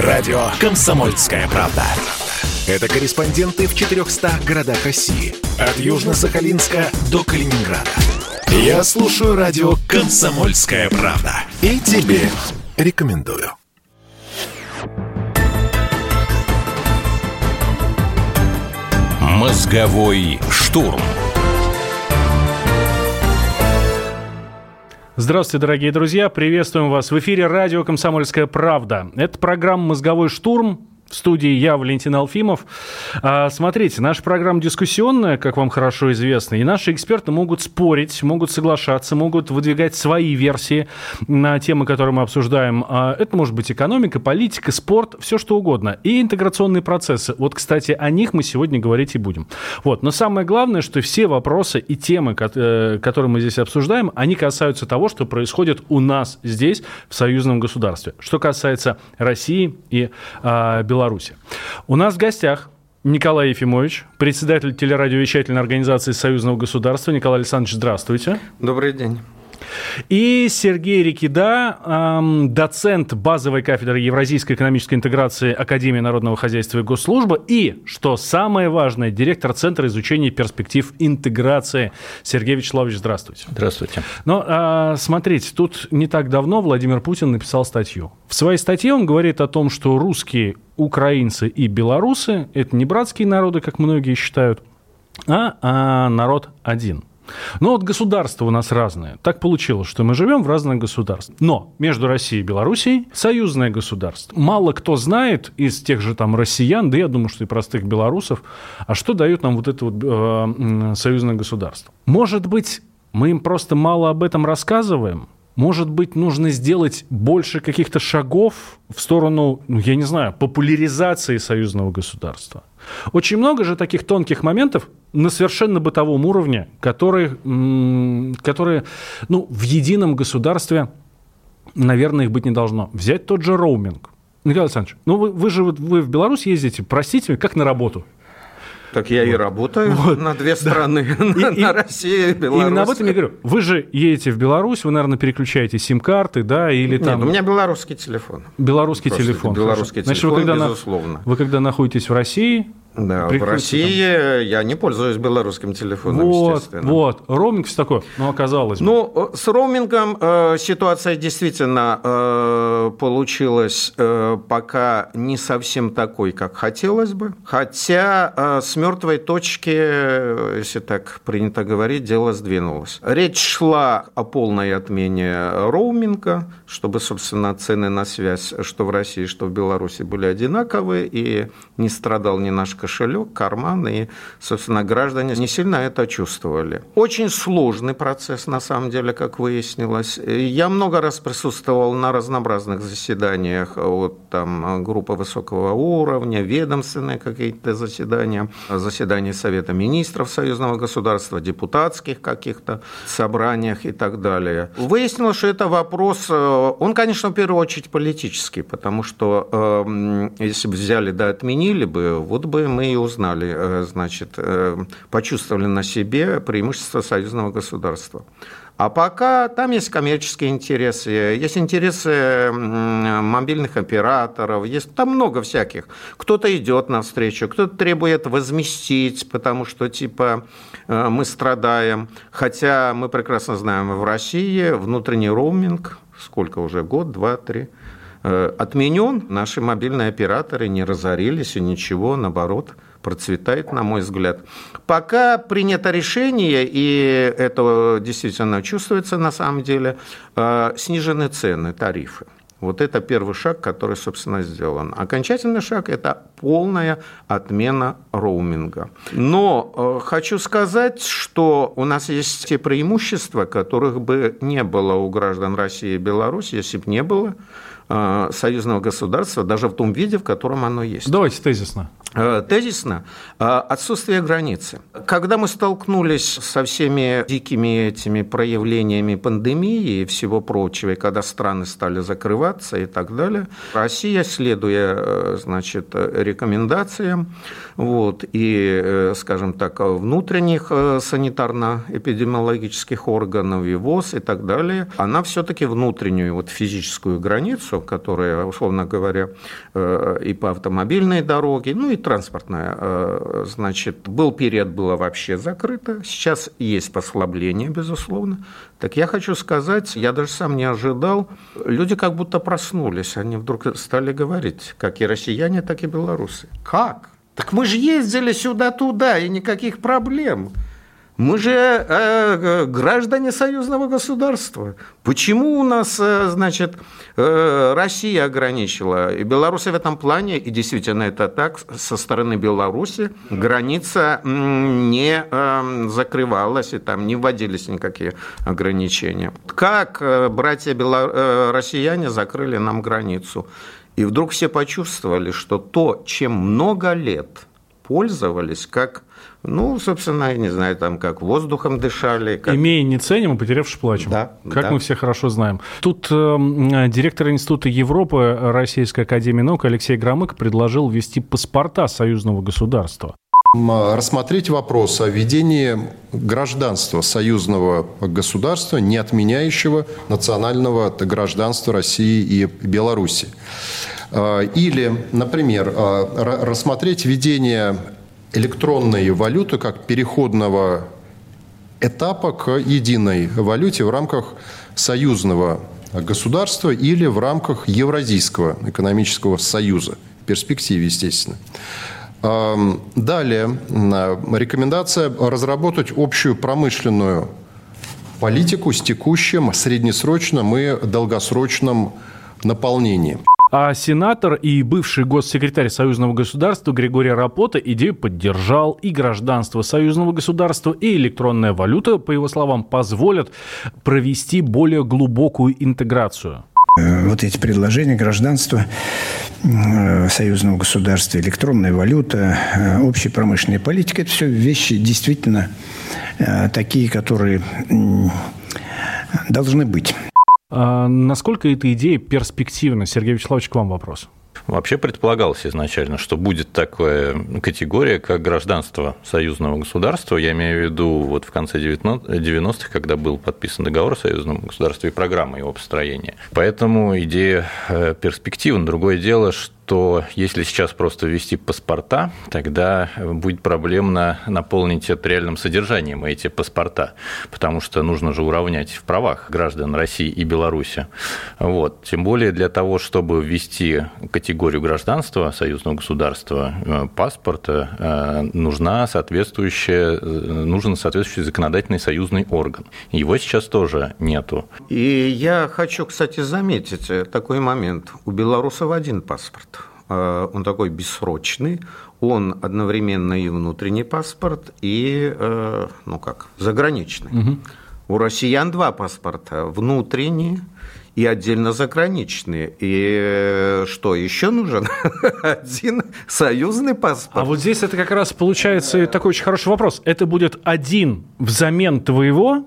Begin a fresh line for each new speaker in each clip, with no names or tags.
Радио «Комсомольская правда». Это корреспонденты в 400 городах России. От Южно-Сахалинска до Калининграда. Я слушаю радио «Комсомольская правда». И тебе рекомендую. Мозговой штурм.
Здравствуйте, дорогие друзья. Приветствуем вас в эфире радио «Комсомольская правда». Это программа «Мозговой штурм». В студии я, Валентин Алфимов. А, смотрите, наша программа дискуссионная, как вам хорошо известно, и наши эксперты могут спорить, могут соглашаться, могут выдвигать свои версии на темы, которые мы обсуждаем. А, это может быть экономика, политика, спорт, все что угодно. И интеграционные процессы. Вот, кстати, о них мы сегодня говорить и будем. Вот. Но самое главное, что все вопросы и темы, э, которые мы здесь обсуждаем, они касаются того, что происходит у нас здесь, в союзном государстве. Что касается России и а, Беларуси Беларуси. У нас в гостях Николай Ефимович, председатель телерадиовещательной организации Союзного государства. Николай Александрович, здравствуйте.
Добрый день.
И Сергей Рикида, доцент базовой кафедры Евразийской экономической интеграции Академии народного хозяйства и госслужбы. И, что самое важное, директор Центра изучения перспектив интеграции. Сергей Вячеславович, здравствуйте.
Здравствуйте.
Но э, смотрите, тут не так давно Владимир Путин написал статью. В своей статье он говорит о том, что русские, украинцы и белорусы – это не братские народы, как многие считают, а, а народ один. Но вот государства у нас разные. Так получилось, что мы живем в разных государствах. Но между Россией и Белоруссией союзное государство. Мало кто знает из тех же там россиян, да я думаю, что и простых белорусов, а что дает нам вот это вот э, союзное государство. Может быть, мы им просто мало об этом рассказываем? Может быть, нужно сделать больше каких-то шагов в сторону, ну, я не знаю, популяризации союзного государства? Очень много же таких тонких моментов на совершенно бытовом уровне, которые, которые ну, в едином государстве, наверное, их быть не должно. Взять тот же роуминг. Николай Александрович, ну вы, вы же вы в Беларусь ездите, простите, как на работу.
Так я вот. и работаю вот. на две страны, да. на, и, на Россию и Беларусь.
Именно об этом я говорю. Вы же едете в Беларусь, вы, наверное, переключаете сим-карты, да, или
Нет,
там...
у меня белорусский телефон.
Белорусский Просто телефон.
Белорусский Значит, телефон,
вы когда
безусловно.
На, вы когда находитесь в России,
да, в России там. я не пользуюсь белорусским телефоном,
вот,
естественно.
Вот, роуминг все такое, ну, оказалось.
Ну, с роумингом э, ситуация действительно э, получилась э, пока не совсем такой, как хотелось бы. Хотя э, с мертвой точки, если так принято говорить, дело сдвинулось. Речь шла о полной отмене роуминга, чтобы, собственно, цены на связь, что в России, что в Беларуси были одинаковые, и не страдал ни наш кошелек, карман, и, собственно, граждане не сильно это чувствовали. Очень сложный процесс, на самом деле, как выяснилось. Я много раз присутствовал на разнообразных заседаниях, вот там группа высокого уровня, ведомственные какие-то заседания, заседания Совета министров союзного государства, депутатских каких-то собраниях и так далее. Выяснилось, что это вопрос, э, он, конечно, в первую очередь политический, потому что э, если бы взяли да отменили бы, вот бы мы и узнали, э, значит, э, почувствовали на себе преимущество союзного государства. А пока там есть коммерческие интересы, есть интересы мобильных операторов, есть там много всяких. Кто-то идет навстречу, кто-то требует возместить, потому что типа э, мы страдаем. Хотя мы прекрасно знаем, в России внутренний роуминг, сколько уже, год, два, три, отменен. Наши мобильные операторы не разорились и ничего, наоборот, процветает, на мой взгляд. Пока принято решение, и это действительно чувствуется на самом деле, э, снижены цены, тарифы. Вот это первый шаг, который, собственно, сделан. Окончательный шаг – это полная отмена роуминга. Но э, хочу сказать, что у нас есть те преимущества, которых бы не было у граждан России и Беларуси, если бы не было Э, союзного государства, даже в том виде, в котором оно есть.
Давайте тезисно.
Э, тезисно. Э, отсутствие границы. Когда мы столкнулись со всеми дикими этими проявлениями пандемии и всего прочего, и когда страны стали закрываться и так далее, Россия, следуя значит, рекомендациям вот, и, скажем так, внутренних санитарно-эпидемиологических органов и ВОЗ и так далее, она все-таки внутреннюю вот, физическую границу средства, которые, условно говоря, э, и по автомобильной дороге, ну и транспортная, э, значит, был период, было вообще закрыто, сейчас есть послабление, безусловно. Так я хочу сказать, я даже сам не ожидал, люди как будто проснулись, они вдруг стали говорить, как и россияне, так и белорусы. Как? Так мы же ездили сюда-туда, и никаких проблем. Мы же э, граждане союзного государства. Почему у нас, э, значит, э, Россия ограничила? И Беларусь в этом плане, и действительно это так, со стороны Беларуси граница не э, закрывалась, и там не вводились никакие ограничения. Как э, братья бело... э, россияне закрыли нам границу? И вдруг все почувствовали, что то, чем много лет пользовались, как ну, собственно, я не знаю, там как воздухом дышали. Как...
Имея не ценим, а потерявши плачем. Да. Как да. мы все хорошо знаем. Тут э, директор Института Европы Российской Академии Наук Алексей Громык предложил ввести паспорта союзного государства.
Рассмотреть вопрос о введении гражданства союзного государства, не отменяющего национального гражданства России и Беларуси. Э, или, например, э, рассмотреть введение электронной валюты как переходного этапа к единой валюте в рамках союзного государства или в рамках Евразийского экономического союза. В перспективе, естественно. Далее, рекомендация разработать общую промышленную политику с текущим, среднесрочным и долгосрочным наполнением.
А сенатор и бывший госсекретарь союзного государства Григорий Рапота идею поддержал. И гражданство союзного государства, и электронная валюта, по его словам, позволят провести более глубокую интеграцию
вот эти предложения гражданства э, союзного государства, электронная валюта, э, общая промышленная политика – это все вещи действительно э, такие, которые должны быть.
А насколько эта идея перспективна? Сергей Вячеславович, к вам вопрос.
Вообще предполагалось изначально, что будет такая категория, как гражданство союзного государства. Я имею в виду вот в конце 90-х, когда был подписан договор о союзном государстве и программа его построения. Поэтому идея э, перспективна. Другое дело, что то если сейчас просто ввести паспорта, тогда будет проблемно наполнить это реальным содержанием эти паспорта, потому что нужно же уравнять в правах граждан России и Беларуси. Вот. Тем более для того, чтобы ввести категорию гражданства союзного государства, э, паспорта, э, нужна соответствующая, э, нужен соответствующий законодательный союзный орган. Его сейчас тоже нету.
И я хочу, кстати, заметить такой момент. У белорусов один паспорт. Э, он такой бессрочный, он одновременно и внутренний паспорт, и, э, ну как, заграничный. Угу. У россиян два паспорта, внутренний и отдельно заграничные. И э, что, еще нужен один союзный паспорт?
А вот здесь это как раз получается такой очень хороший вопрос. Это будет один взамен твоего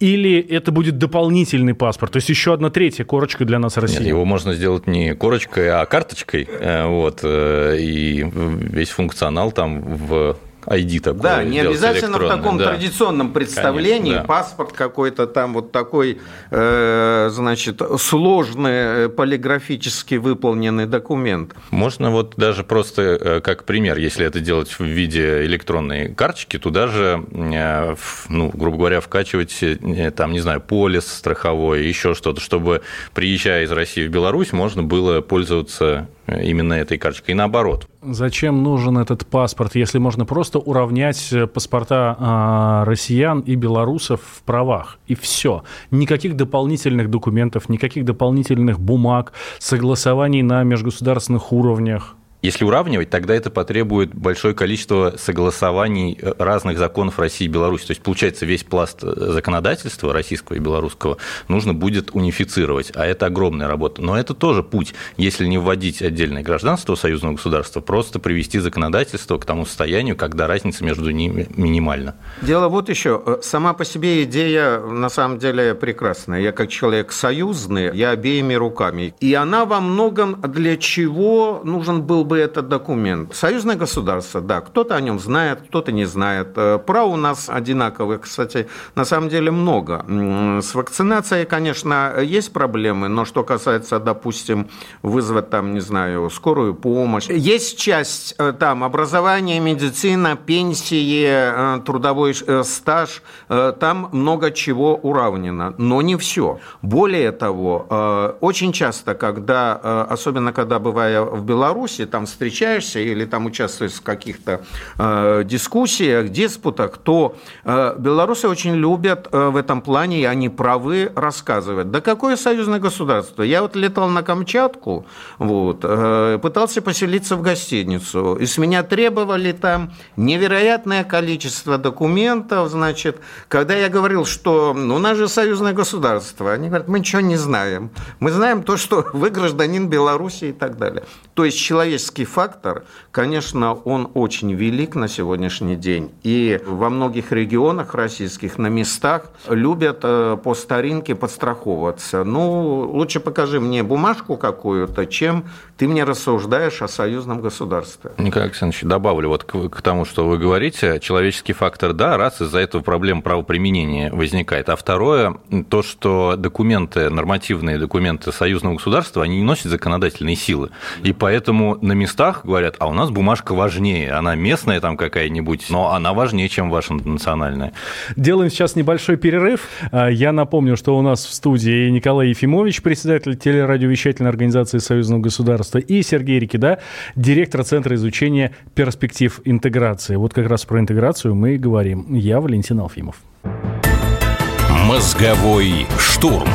или это будет дополнительный паспорт, то есть еще одна третья корочка для нас России? Нет,
его можно сделать не корочкой, а карточкой, э, вот, э, и весь функционал там в ID такой.
Да, не обязательно в таком да. традиционном представлении Конечно, да. паспорт какой-то там вот такой, э, значит, сложный э, полиграфически выполненный документ.
Можно вот даже просто э, как пример, если это делать в виде электронной карточки, туда же, э, ну, грубо говоря, вкачивать там, не знаю, полис страховой, еще что-то, чтобы приезжая из России в Беларусь, можно было пользоваться именно этой карточкой. И наоборот.
Зачем нужен этот паспорт, если можно просто уравнять э, паспорта а, россиян и белорусов в правах? И все. Никаких дополнительных документов, никаких дополнительных бумаг, согласований на межгосударственных уровнях.
Если уравнивать, тогда это потребует большое количество согласований э, разных законов России и Беларуси. То есть, получается, весь пласт э, законодательства российского и белорусского нужно будет унифицировать, а это огромная работа. Но это тоже путь, если не вводить отдельное гражданство союзного государства, просто привести законодательство к тому состоянию, когда разница между ними минимальна.
Дело вот еще. Э, сама по себе идея на самом деле прекрасная. Я как человек союзный, я обеими руками. И она во многом для чего нужен был бы этот документ? Союзное государство, да, кто-то о нем знает, кто-то не знает. Э, прав у нас одинаковых, кстати, на самом деле много. С вакцинацией, конечно, есть проблемы, но что касается, допустим, вызвать там, не знаю, скорую помощь, есть часть э, там образования, медицина, пенсии, э, трудовой стаж, там много чего уравнено, но не все. Более того, очень часто, когда, особенно когда бывая в Беларуси, там встречаешься или там участвуешь в каких-то э, дискуссиях, диспутах, то э, белорусы очень любят э, в этом плане, и они правы, рассказывать. Да какое союзное государство? Я вот летал на Камчатку, вот, э, пытался поселиться в гостиницу, и с меня требовали там невероятное количество документов, значит, когда я говорил, что ну, у нас же союзное государство, они говорят, мы ничего не знаем. Мы знаем то, что вы гражданин Беларуси и так далее. То есть человеческий фактор, конечно, он очень велик на сегодняшний день. И во многих регионах российских на местах любят э, по старинке подстраховываться. Ну, лучше покажи мне бумажку какую-то, чем ты мне рассуждаешь о союзном государстве.
Николай Александрович, добавлю вот к, к тому, что вы говорите. Человеческий фактор, да, раз из-за этого проблем правоприменения возникает. А второе, то, что документы, нормативные документы союзного государства, они не носят законодательной силы. И поэтому на местах говорят, а у нас бумажка важнее, она местная там какая-нибудь, но она важнее, чем ваша национальная.
Делаем сейчас небольшой перерыв. А, я напомню, что у нас в студии Николай Ефимович, председатель телерадиовещательной организации Союзного государства, и Сергей Рикида, директор Центра изучения перспектив интеграции. Вот как раз про интеграцию мы и говорим. Я Валентин Алфимов.
Мозговой штурм.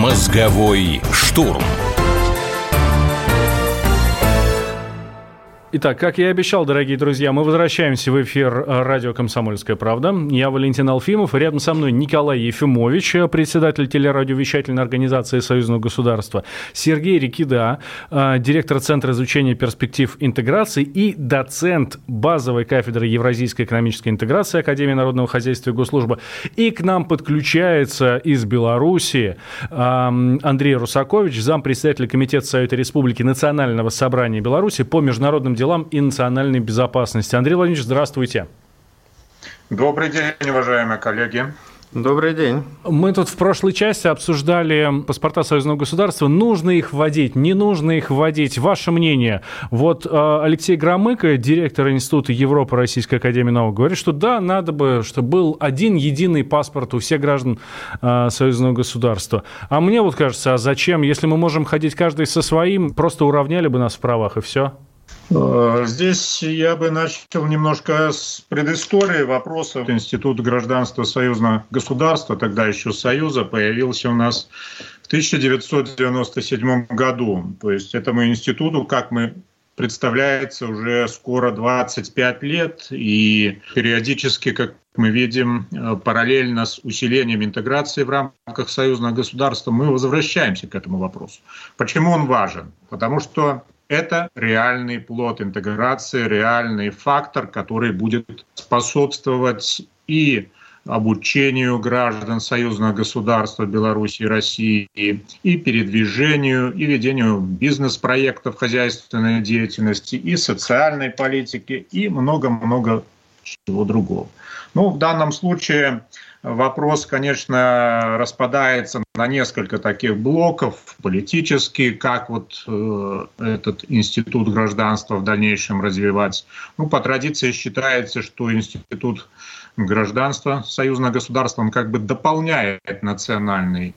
Мозговой штурм.
Итак, как я и обещал, дорогие друзья, мы возвращаемся в эфир э, радио «Комсомольская правда». Я Валентин Алфимов, рядом со мной Николай Ефимович, э, председатель телерадиовещательной организации Союзного государства, Сергей Рикида, э, директор Центра изучения перспектив интеграции и доцент базовой кафедры Евразийской экономической интеграции Академии народного хозяйства и госслужбы. И к нам подключается из Беларуси Андрей Русакович, зампредседателя Комитета Совета Республики Национального собрания Беларуси по международным делам и национальной безопасности. Андрей Владимирович, здравствуйте.
Добрый день, уважаемые коллеги.
Добрый день.
Мы тут в прошлой части обсуждали паспорта союзного государства. Нужно их вводить, не нужно их вводить. Ваше мнение. Вот э, Алексей Громыко, директор Института Европы Российской Академии Наук, говорит, что да, надо бы, чтобы был один единый паспорт у всех граждан э, союзного государства. А мне вот кажется, а зачем? Если мы можем ходить каждый со своим, просто уравняли бы нас в правах и все.
Э, здесь я бы начал немножко с предыстории вопроса. Институт гражданства союзного государства, тогда еще Союза, появился у нас в 1997 году. То есть этому институту, как мы представляется уже скоро 25 лет, и периодически, как мы видим, э, параллельно с усилением интеграции в рамках союзного государства, мы возвращаемся к этому вопросу. Почему он важен? Потому что это реальный плод интеграции, реальный фактор, который будет способствовать и обучению граждан союзного государства Беларуси и России, и передвижению, и ведению бизнес-проектов хозяйственной деятельности, и социальной политики, и много-много чего другого. Ну, в данном случае Вопрос, конечно, распадается на несколько таких блоков. Политический, как вот э, этот институт гражданства в дальнейшем развивать. Ну, по традиции считается, что институт гражданства союзного государства, он как бы дополняет национальный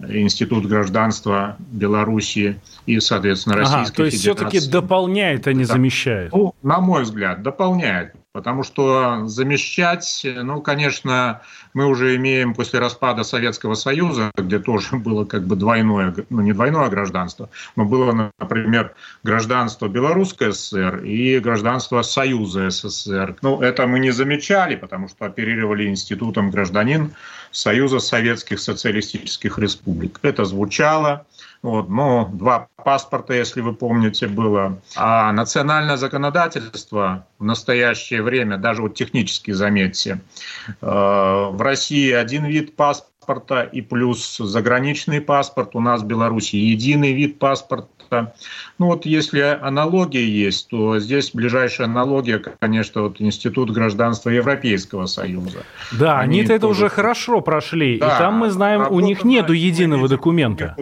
институт гражданства Белоруссии и, соответственно, Российской ага,
то есть
Федерации.
все-таки дополняет, а не да. замещает?
Ну, на мой взгляд, дополняет. Потому что замещать, ну, конечно, мы уже имеем после распада Советского Союза, где тоже было как бы двойное, ну не двойное гражданство, но было, например, гражданство Белорусской ССР и гражданство Союза СССР. Ну, это мы не замечали, потому что оперировали институтом гражданин Союза Советских Социалистических Республик. Это звучало, Вот, ну, два паспорта, если вы помните, было. А национальное законодательство в настоящее время, даже вот технически заметьте, э, в России один вид паспорта и плюс заграничный паспорт, у нас в Беларуси единый вид паспорта, ну вот если аналогия есть, то здесь ближайшая аналогия, конечно, вот Институт гражданства Европейского Союза.
Да, они, они это уже хорошо прошли, да, и там мы знаем, у них нету единого документа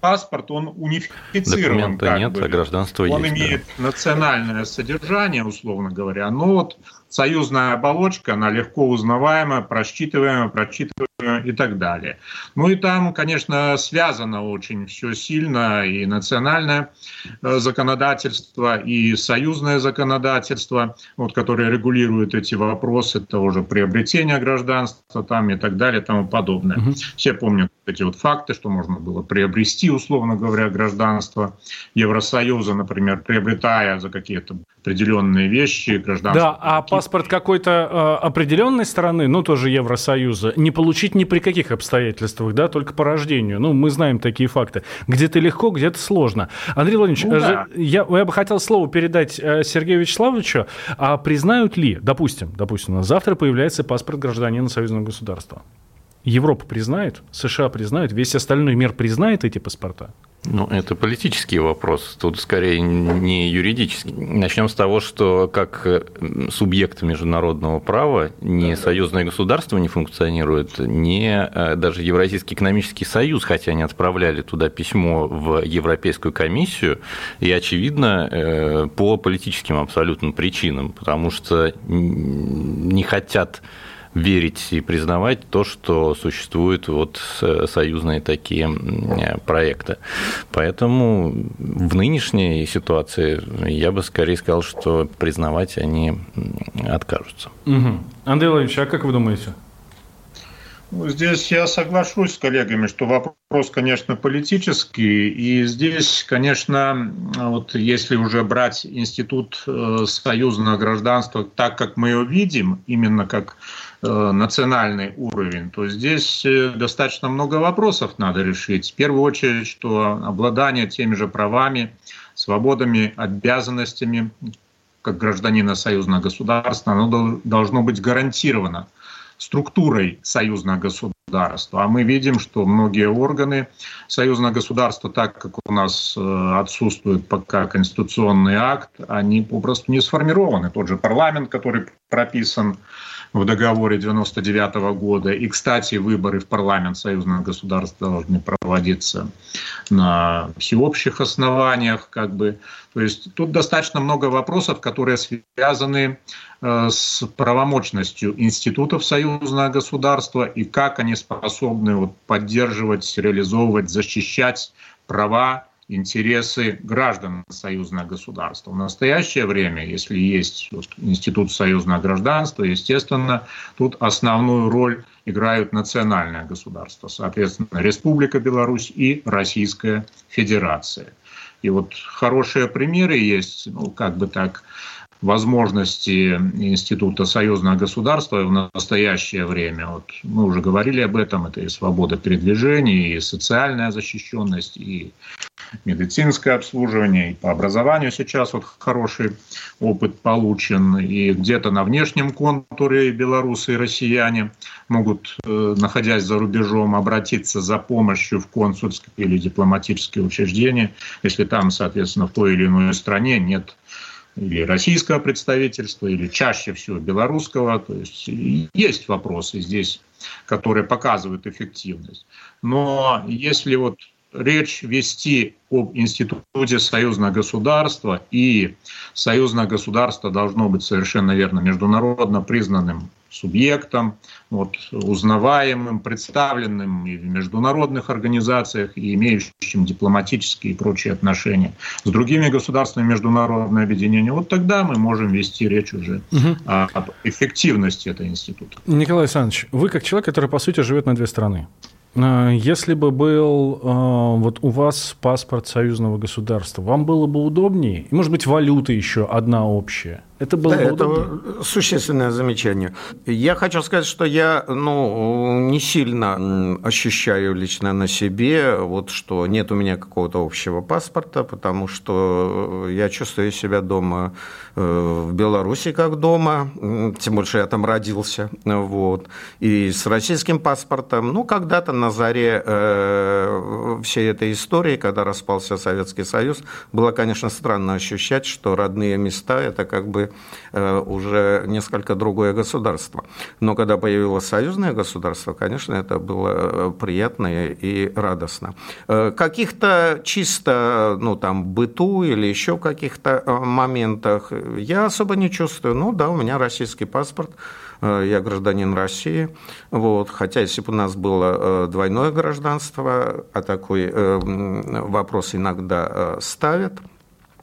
паспорт, он унифицирован.
Документа нет, бы. а гражданство
он
есть.
Он имеет да. национальное содержание, условно говоря, но вот союзная оболочка, она легко узнаваема, просчитываемая, прочитываемая и так далее. Ну и там, конечно, связано очень все сильно и национальное э, законодательство, и союзное законодательство, вот, которое регулирует эти вопросы того же приобретения гражданства там и так далее и тому подобное. Угу. Все помнят эти вот факты, что можно было приобрести, условно говоря, гражданство Евросоюза, например, приобретая за какие-то определенные вещи гражданство.
Да, а паспорт какой-то э, определенной страны, ну тоже Евросоюза, не получить ни при каких обстоятельствах, да, только по рождению. Ну, мы знаем такие факты. Где-то легко, где-то сложно. Андрей Владимирович, ну, да. я, я бы хотел слово передать э, Сергею Вячеславовичу. А признают ли, допустим, допустим, на завтра появляется паспорт гражданина союзного государства? Европа признает, США признают, весь остальной мир признает эти паспорта?
Ну, это политический вопрос, тут скорее не юридический. Начнем с того, что как э, субъект международного права ни союзное государство не функционирует, ни э, даже Евразийский экономический союз, хотя они отправляли туда письмо в Европейскую комиссию, и, очевидно, э, по политическим абсолютно причинам, потому что не хотят верить и признавать то, что существуют вот союзные такие проекты. Поэтому в нынешней ситуации я бы скорее сказал, что признавать они откажутся.
Угу. Андрей Владимирович, а как вы думаете?
Ну, здесь я соглашусь с коллегами, что вопрос, конечно, политический. И здесь, конечно, вот если уже брать институт э, союзного гражданства так, как мы его видим, именно как Э, национальный уровень, то здесь э, достаточно много вопросов надо решить. В первую очередь, что обладание теми же правами, свободами, обязанностями как гражданина союзного государства, оно должно быть гарантировано структурой союзного государства. А мы видим, что многие органы союзного государства, так как у нас э, отсутствует пока конституционный акт, они попросту не сформированы. Тот же парламент, который прописан в договоре 99 -го года. И, кстати, выборы в парламент союзного государства должны проводиться на всеобщих основаниях. Как бы. То есть тут достаточно много вопросов, которые связаны э, с правомочностью институтов союзного государства и как они способны вот, поддерживать, реализовывать, защищать права интересы граждан союзного государства. В настоящее время, если есть институт союзного гражданства, естественно, тут основную роль играют национальное государство, соответственно, Республика Беларусь и Российская Федерация. И вот хорошие примеры есть, ну, как бы так, возможности Института союзного государства в настоящее время. Вот мы уже говорили об этом, это и свобода передвижения, и социальная защищенность, и медицинское обслуживание, и по образованию сейчас вот хороший опыт получен, и где-то на внешнем контуре белорусы и россияне могут, э, находясь за рубежом, обратиться за помощью в консульские или дипломатические учреждения, если там, соответственно, в той или иной стране нет или российского представительства, или чаще всего белорусского. То есть есть вопросы здесь, которые показывают эффективность. Но если вот речь вести об институте союзного государства, и союзное государство должно быть совершенно верно международно признанным субъектом, вот, узнаваемым, представленным и в международных организациях, и имеющим дипломатические и прочие отношения с другими государствами международное объединение, вот тогда мы можем вести речь уже угу. об эффективности этого института.
Николай Александрович, вы как человек, который, по сути, живет на две страны, если бы был а, вот у вас паспорт союзного государства, вам было бы удобнее? И, может быть, валюта еще одна общая? Это было
да, это существенное замечание. Я хочу сказать, что я ну, не сильно ощущаю лично на себе, вот, что нет у меня какого-то общего паспорта, потому что я чувствую себя дома э, в Беларуси как дома, тем больше я там родился. Вот. И с российским паспортом, ну, когда-то на заре э, всей этой истории, когда распался Советский Союз, было, конечно, странно ощущать, что родные места – это как бы Э, уже несколько другое государство. Но когда появилось союзное государство, конечно, это было э, приятно и радостно. Э, каких-то чисто, ну, там, быту или еще каких-то моментах я особо не чувствую. Ну, да, у меня российский паспорт, я гражданин России. Вот. Хотя, если бы у нас было двойное гражданство, а такой вопрос иногда ставят –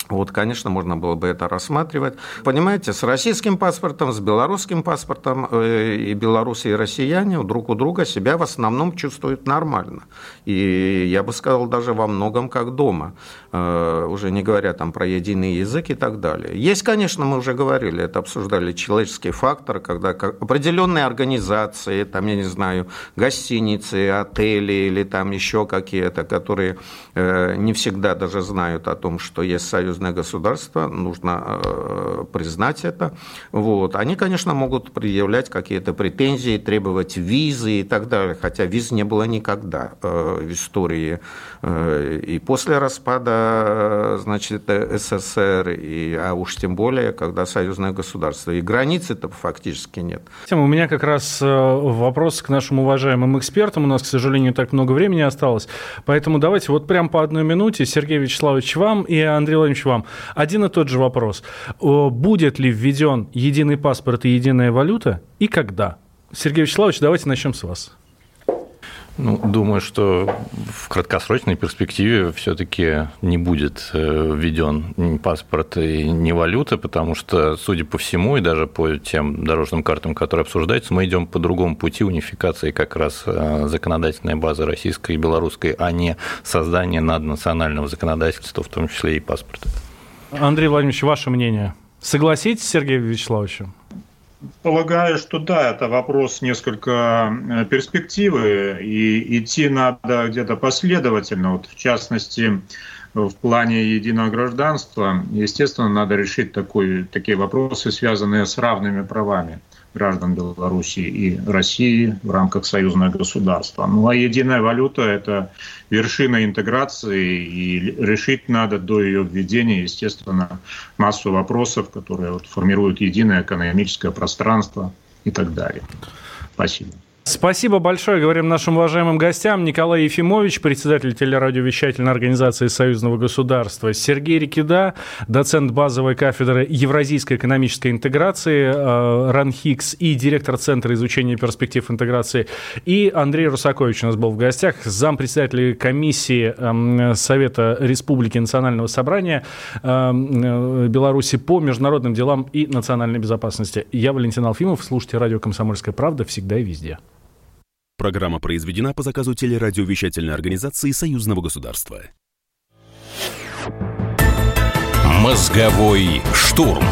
вот, конечно, можно было бы это рассматривать. Понимаете, с российским паспортом, с белорусским паспортом э, и белорусы, и россияне друг у друга себя в основном чувствуют нормально. И я бы сказал, даже во многом как дома, э, уже не говоря там про единый язык и так далее. Есть, конечно, мы уже говорили, это обсуждали, человеческий фактор, когда определенные организации, там, я не знаю, гостиницы, отели или там еще какие-то, которые э, не всегда даже знают о том, что есть союз союзное государство, нужно э, признать это. Вот. Они, конечно, могут предъявлять какие-то претензии, требовать визы и так далее, хотя виз не было никогда э, в истории э, и после распада значит, СССР, и, а уж тем более, когда союзное государство. И границы-то фактически нет.
У меня как раз вопрос к нашим уважаемым экспертам. У нас, к сожалению, так много времени осталось. Поэтому давайте вот прям по одной минуте. Сергей Вячеславович, вам и Андрей Владимирович, вам. Один и тот же вопрос. Будет ли введен единый паспорт и единая валюта и когда? Сергей Вячеславович, давайте начнем с вас.
Ну, думаю, что в краткосрочной перспективе все-таки не будет э, введен ни паспорт и ни валюта, потому что, судя по всему, и даже по тем дорожным картам, которые обсуждаются, мы идем по другому пути унификации как раз э, законодательной базы российской и белорусской, а не создания наднационального законодательства, в том числе и паспорта.
Андрей Владимирович, ваше мнение? Согласитесь с Сергеем Вячеславовичем?
Полагаю, что да, это вопрос несколько э, перспективы, и идти надо где-то последовательно. Вот в частности, в плане единого гражданства, естественно, надо решить такой, такие вопросы, связанные с равными правами граждан Беларуси и России в рамках союзного государства. Ну а единая валюта – это вершина интеграции, и решить надо до ее введения, естественно, массу вопросов, которые вот формируют единое экономическое пространство и так далее. Спасибо.
Спасибо большое, говорим нашим уважаемым гостям. Николай Ефимович, председатель телерадиовещательной организации Союзного государства. Сергей Рикида, доцент базовой кафедры Евразийской экономической интеграции э, РАНХИКС и директор Центра изучения перспектив интеграции. И Андрей Русакович у нас был в гостях, зампредседателя комиссии эм, Совета Республики Национального собрания эм, э, Беларуси по международным делам и национальной безопасности. Я Валентин Алфимов. Слушайте радио «Комсомольская правда» всегда и везде.
Программа произведена по заказу телерадиовещательной организации Союзного государства. Мозговой штурм.